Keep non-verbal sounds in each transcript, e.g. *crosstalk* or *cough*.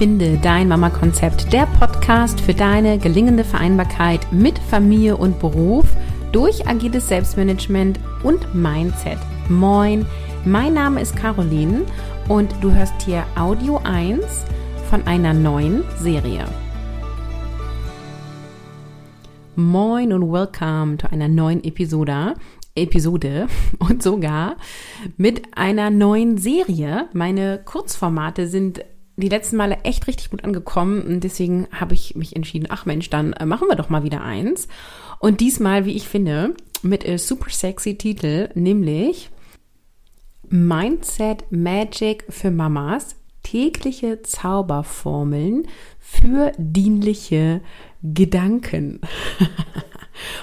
Finde dein Mama-Konzept, der Podcast für deine gelingende Vereinbarkeit mit Familie und Beruf durch agiles Selbstmanagement und Mindset. Moin, mein Name ist Caroline und du hörst hier Audio 1 von einer neuen Serie. Moin und welcome zu einer neuen Episode. Episode *laughs* und sogar mit einer neuen Serie. Meine Kurzformate sind die letzten Male echt richtig gut angekommen und deswegen habe ich mich entschieden, ach Mensch, dann äh, machen wir doch mal wieder eins. Und diesmal, wie ich finde, mit einem super sexy Titel, nämlich Mindset Magic für Mamas, tägliche Zauberformeln für dienliche Gedanken. *laughs*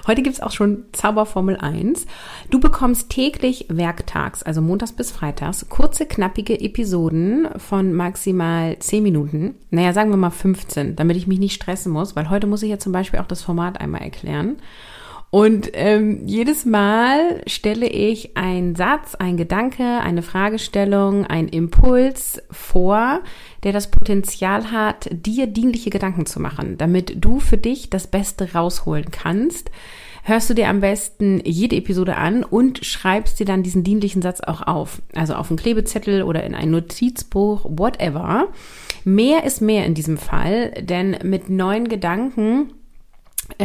Heute gibt es auch schon Zauberformel 1. Du bekommst täglich werktags, also montags bis freitags, kurze, knappige Episoden von maximal 10 Minuten. Naja, sagen wir mal 15, damit ich mich nicht stressen muss, weil heute muss ich ja zum Beispiel auch das Format einmal erklären. Und ähm, jedes Mal stelle ich einen Satz, einen Gedanke, eine Fragestellung, einen Impuls vor, der das Potenzial hat, dir dienliche Gedanken zu machen, damit du für dich das Beste rausholen kannst. Hörst du dir am besten jede Episode an und schreibst dir dann diesen dienlichen Satz auch auf. Also auf einen Klebezettel oder in ein Notizbuch, whatever. Mehr ist mehr in diesem Fall, denn mit neuen Gedanken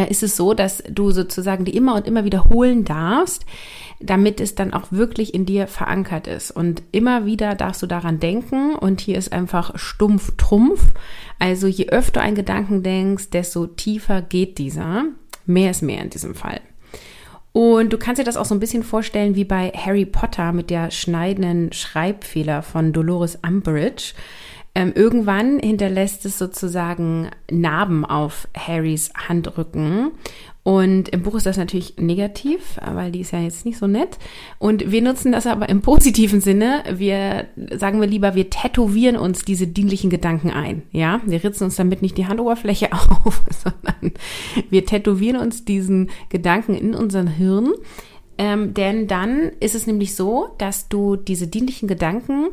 ist es so, dass du sozusagen die immer und immer wiederholen darfst, damit es dann auch wirklich in dir verankert ist. Und immer wieder darfst du daran denken und hier ist einfach stumpf Trumpf. Also je öfter ein Gedanken denkst, desto tiefer geht dieser. Mehr ist mehr in diesem Fall. Und du kannst dir das auch so ein bisschen vorstellen wie bei Harry Potter mit der schneidenden Schreibfehler von Dolores Umbridge. Ähm, irgendwann hinterlässt es sozusagen Narben auf Harrys Handrücken. Und im Buch ist das natürlich negativ, weil die ist ja jetzt nicht so nett. Und wir nutzen das aber im positiven Sinne. Wir sagen wir lieber, wir tätowieren uns diese dienlichen Gedanken ein. Ja, wir ritzen uns damit nicht die Handoberfläche *laughs* auf, sondern wir tätowieren uns diesen Gedanken in unseren Hirn ähm, denn dann ist es nämlich so, dass du diese dienlichen Gedanken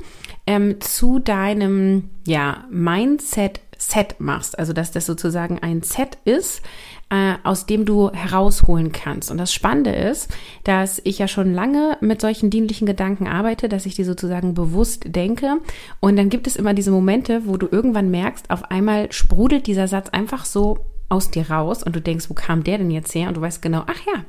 ähm, zu deinem ja, Mindset-Set machst. Also dass das sozusagen ein Set ist, äh, aus dem du herausholen kannst. Und das Spannende ist, dass ich ja schon lange mit solchen dienlichen Gedanken arbeite, dass ich die sozusagen bewusst denke. Und dann gibt es immer diese Momente, wo du irgendwann merkst, auf einmal sprudelt dieser Satz einfach so aus dir raus und du denkst, wo kam der denn jetzt her? Und du weißt genau, ach ja,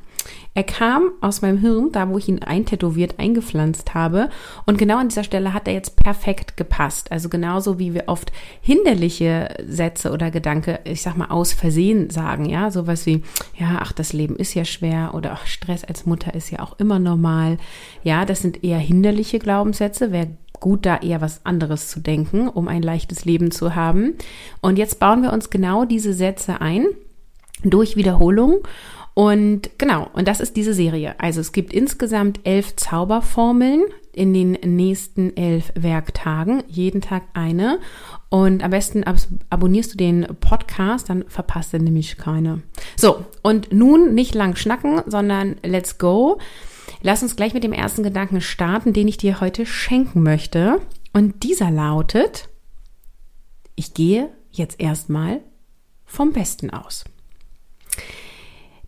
er kam aus meinem Hirn, da wo ich ihn eintätowiert, eingepflanzt habe. Und genau an dieser Stelle hat er jetzt perfekt gepasst. Also genauso wie wir oft hinderliche Sätze oder Gedanke, ich sag mal, aus Versehen sagen, ja, sowas wie, ja, ach, das Leben ist ja schwer oder ach, Stress als Mutter ist ja auch immer normal. Ja, das sind eher hinderliche Glaubenssätze. Wer gut, da eher was anderes zu denken, um ein leichtes Leben zu haben. Und jetzt bauen wir uns genau diese Sätze ein durch Wiederholung. Und genau, und das ist diese Serie. Also es gibt insgesamt elf Zauberformeln in den nächsten elf Werktagen, jeden Tag eine. Und am besten ab abonnierst du den Podcast, dann verpasst du nämlich keine. So, und nun nicht lang schnacken, sondern let's go. Lass uns gleich mit dem ersten Gedanken starten, den ich dir heute schenken möchte. Und dieser lautet, ich gehe jetzt erstmal vom Besten aus.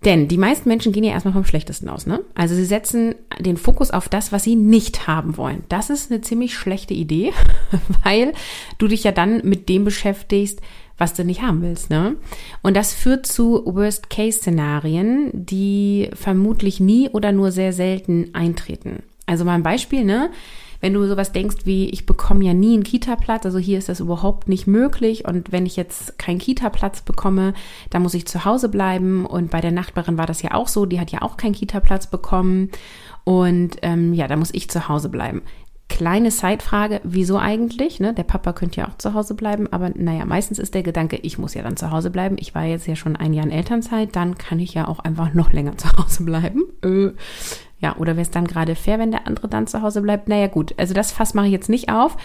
Denn die meisten Menschen gehen ja erstmal vom Schlechtesten aus, ne? Also sie setzen den Fokus auf das, was sie nicht haben wollen. Das ist eine ziemlich schlechte Idee, *laughs* weil du dich ja dann mit dem beschäftigst, was du nicht haben willst. Ne? Und das führt zu Worst-Case-Szenarien, die vermutlich nie oder nur sehr selten eintreten. Also mal ein Beispiel, ne? Wenn du sowas denkst wie, ich bekomme ja nie einen Kita-Platz, also hier ist das überhaupt nicht möglich und wenn ich jetzt keinen Kita-Platz bekomme, dann muss ich zu Hause bleiben und bei der Nachbarin war das ja auch so, die hat ja auch keinen Kita-Platz bekommen und ähm, ja, da muss ich zu Hause bleiben. Kleine Zeitfrage, wieso eigentlich? Ne? Der Papa könnte ja auch zu Hause bleiben, aber naja, meistens ist der Gedanke, ich muss ja dann zu Hause bleiben. Ich war jetzt ja schon ein Jahr in Elternzeit, dann kann ich ja auch einfach noch länger *laughs* zu Hause bleiben. Äh, ja, oder wäre es dann gerade fair, wenn der andere dann zu Hause bleibt? Naja, gut, also das Fass mache ich jetzt nicht auf.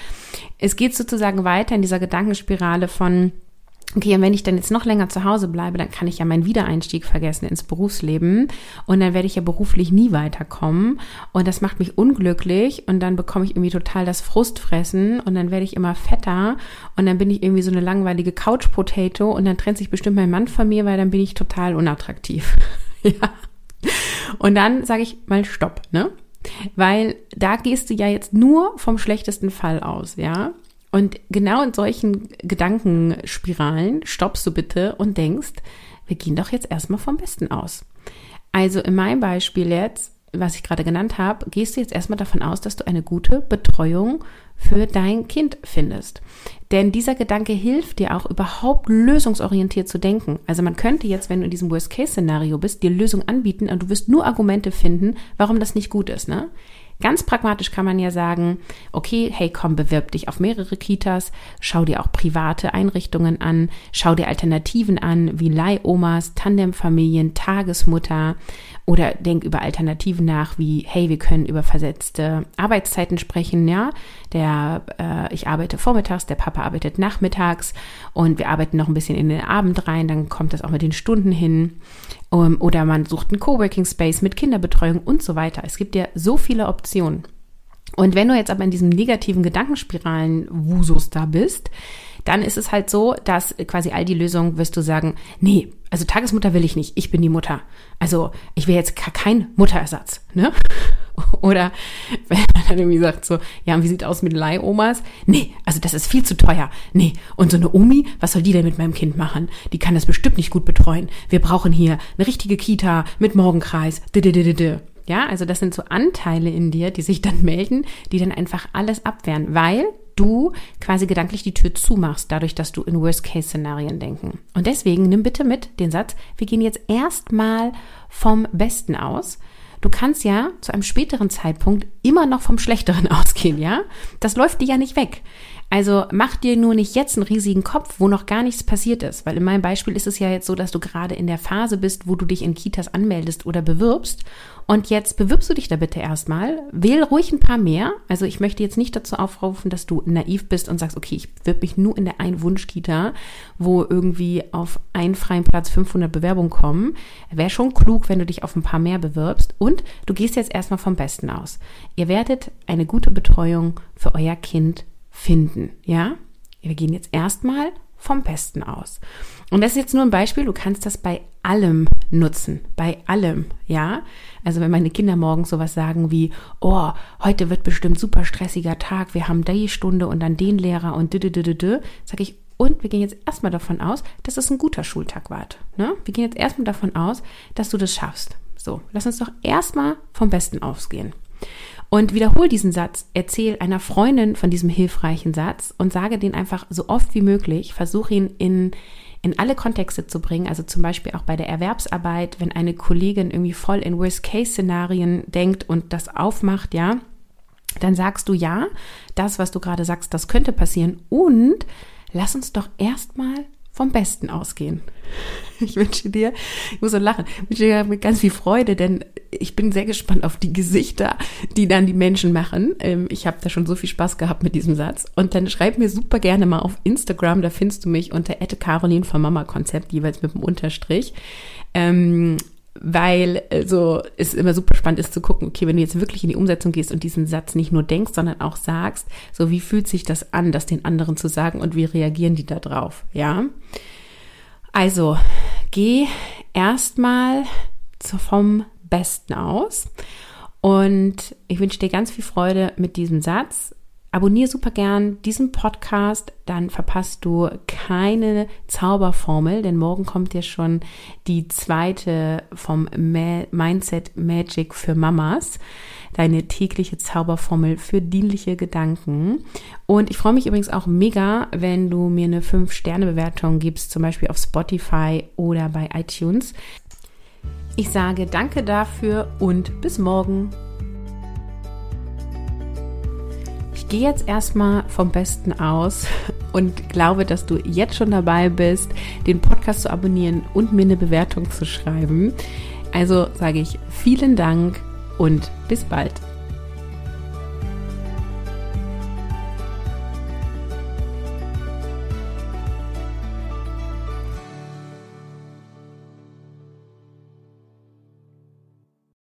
Es geht sozusagen weiter in dieser Gedankenspirale von, okay, und wenn ich dann jetzt noch länger zu Hause bleibe, dann kann ich ja meinen Wiedereinstieg vergessen ins Berufsleben und dann werde ich ja beruflich nie weiterkommen und das macht mich unglücklich und dann bekomme ich irgendwie total das Frustfressen und dann werde ich immer fetter und dann bin ich irgendwie so eine langweilige Couch Potato und dann trennt sich bestimmt mein Mann von mir, weil dann bin ich total unattraktiv. *laughs* ja. Und dann sage ich mal Stopp, ne? Weil da gehst du ja jetzt nur vom schlechtesten Fall aus, ja? Und genau in solchen Gedankenspiralen stoppst du bitte und denkst, wir gehen doch jetzt erstmal vom Besten aus. Also in meinem Beispiel jetzt, was ich gerade genannt habe, gehst du jetzt erstmal davon aus, dass du eine gute Betreuung für dein Kind findest. Denn dieser Gedanke hilft dir auch überhaupt lösungsorientiert zu denken. Also man könnte jetzt, wenn du in diesem Worst-Case-Szenario bist, dir Lösungen anbieten und du wirst nur Argumente finden, warum das nicht gut ist. Ne? Ganz pragmatisch kann man ja sagen, okay, hey, komm, bewirb dich auf mehrere Kitas, schau dir auch private Einrichtungen an, schau dir Alternativen an, wie Leihomas, Tandemfamilien, Tagesmutter oder denk über Alternativen nach, wie, hey, wir können über versetzte Arbeitszeiten sprechen, ja. Der, äh, ich arbeite vormittags, der Papa arbeitet nachmittags und wir arbeiten noch ein bisschen in den Abend rein, dann kommt das auch mit den Stunden hin. Um, oder man sucht einen Coworking Space mit Kinderbetreuung und so weiter. Es gibt ja so viele Optionen. Und wenn du jetzt aber in diesem negativen Gedankenspiralen-Wusus da bist, dann ist es halt so, dass quasi all die Lösungen wirst du sagen, nee, also Tagesmutter will ich nicht, ich bin die Mutter. Also ich will jetzt kein Mutterersatz, ne? *laughs* Oder *laughs* wenn man dann irgendwie sagt so, ja, und wie sieht aus mit Leihomas? Nee, also das ist viel zu teuer. Nee, und so eine Omi, was soll die denn mit meinem Kind machen? Die kann das bestimmt nicht gut betreuen. Wir brauchen hier eine richtige Kita mit Morgenkreis. Ja, also das sind so Anteile in dir, die sich dann melden, die dann einfach alles abwehren, weil du quasi gedanklich die Tür zumachst, dadurch, dass du in Worst-Case-Szenarien denken. Und deswegen nimm bitte mit den Satz, wir gehen jetzt erstmal vom Besten aus. Du kannst ja zu einem späteren Zeitpunkt immer noch vom Schlechteren *laughs* ausgehen, ja? Das läuft dir ja nicht weg. Also mach dir nur nicht jetzt einen riesigen Kopf, wo noch gar nichts passiert ist. Weil in meinem Beispiel ist es ja jetzt so, dass du gerade in der Phase bist, wo du dich in Kitas anmeldest oder bewirbst. Und jetzt bewirbst du dich da bitte erstmal. Wähl ruhig ein paar mehr. Also ich möchte jetzt nicht dazu aufrufen, dass du naiv bist und sagst, okay, ich bewirb mich nur in der einen Wunschkita, wo irgendwie auf einen freien Platz 500 Bewerbungen kommen. Wäre schon klug, wenn du dich auf ein paar mehr bewirbst. Und du gehst jetzt erstmal vom Besten aus. Ihr werdet eine gute Betreuung für euer Kind finden, ja? Wir gehen jetzt erstmal vom Besten aus. Und das ist jetzt nur ein Beispiel, du kannst das bei allem nutzen, bei allem, ja? Also wenn meine Kinder morgens sowas sagen wie, oh, heute wird bestimmt super stressiger Tag, wir haben die Stunde und dann den Lehrer und dü, dü, dü, dü, sage ich, und wir gehen jetzt erstmal davon aus, dass es ein guter Schultag war. Ne? Wir gehen jetzt erstmal davon aus, dass du das schaffst. So, lass uns doch erstmal vom Besten ausgehen. Und wiederhol diesen Satz, erzähl einer Freundin von diesem hilfreichen Satz und sage den einfach so oft wie möglich. Versuch ihn in, in alle Kontexte zu bringen. Also zum Beispiel auch bei der Erwerbsarbeit, wenn eine Kollegin irgendwie voll in Worst-Case-Szenarien denkt und das aufmacht, ja, dann sagst du ja, das, was du gerade sagst, das könnte passieren. Und lass uns doch erstmal vom Besten ausgehen. *laughs* Ich wünsche dir, ich muss so lachen, ich wünsche dir mit ganz viel Freude, denn ich bin sehr gespannt auf die Gesichter, die dann die Menschen machen. Ähm, ich habe da schon so viel Spaß gehabt mit diesem Satz. Und dann schreib mir super gerne mal auf Instagram, da findest du mich unter Caroline vom Mama Konzept, jeweils mit dem Unterstrich. Weil so also, es immer super spannend ist zu gucken, okay, wenn du jetzt wirklich in die Umsetzung gehst und diesen Satz nicht nur denkst, sondern auch sagst, so wie fühlt sich das an, das den anderen zu sagen und wie reagieren die da drauf, ja? Also, geh erstmal vom Besten aus und ich wünsche dir ganz viel Freude mit diesem Satz Abonniere super gern diesen Podcast, dann verpasst du keine Zauberformel, denn morgen kommt ja schon die zweite vom Mindset Magic für Mamas, deine tägliche Zauberformel für dienliche Gedanken. Und ich freue mich übrigens auch mega, wenn du mir eine 5-Sterne-Bewertung gibst, zum Beispiel auf Spotify oder bei iTunes. Ich sage danke dafür und bis morgen. Gehe jetzt erstmal vom Besten aus und glaube, dass du jetzt schon dabei bist, den Podcast zu abonnieren und mir eine Bewertung zu schreiben. Also sage ich vielen Dank und bis bald.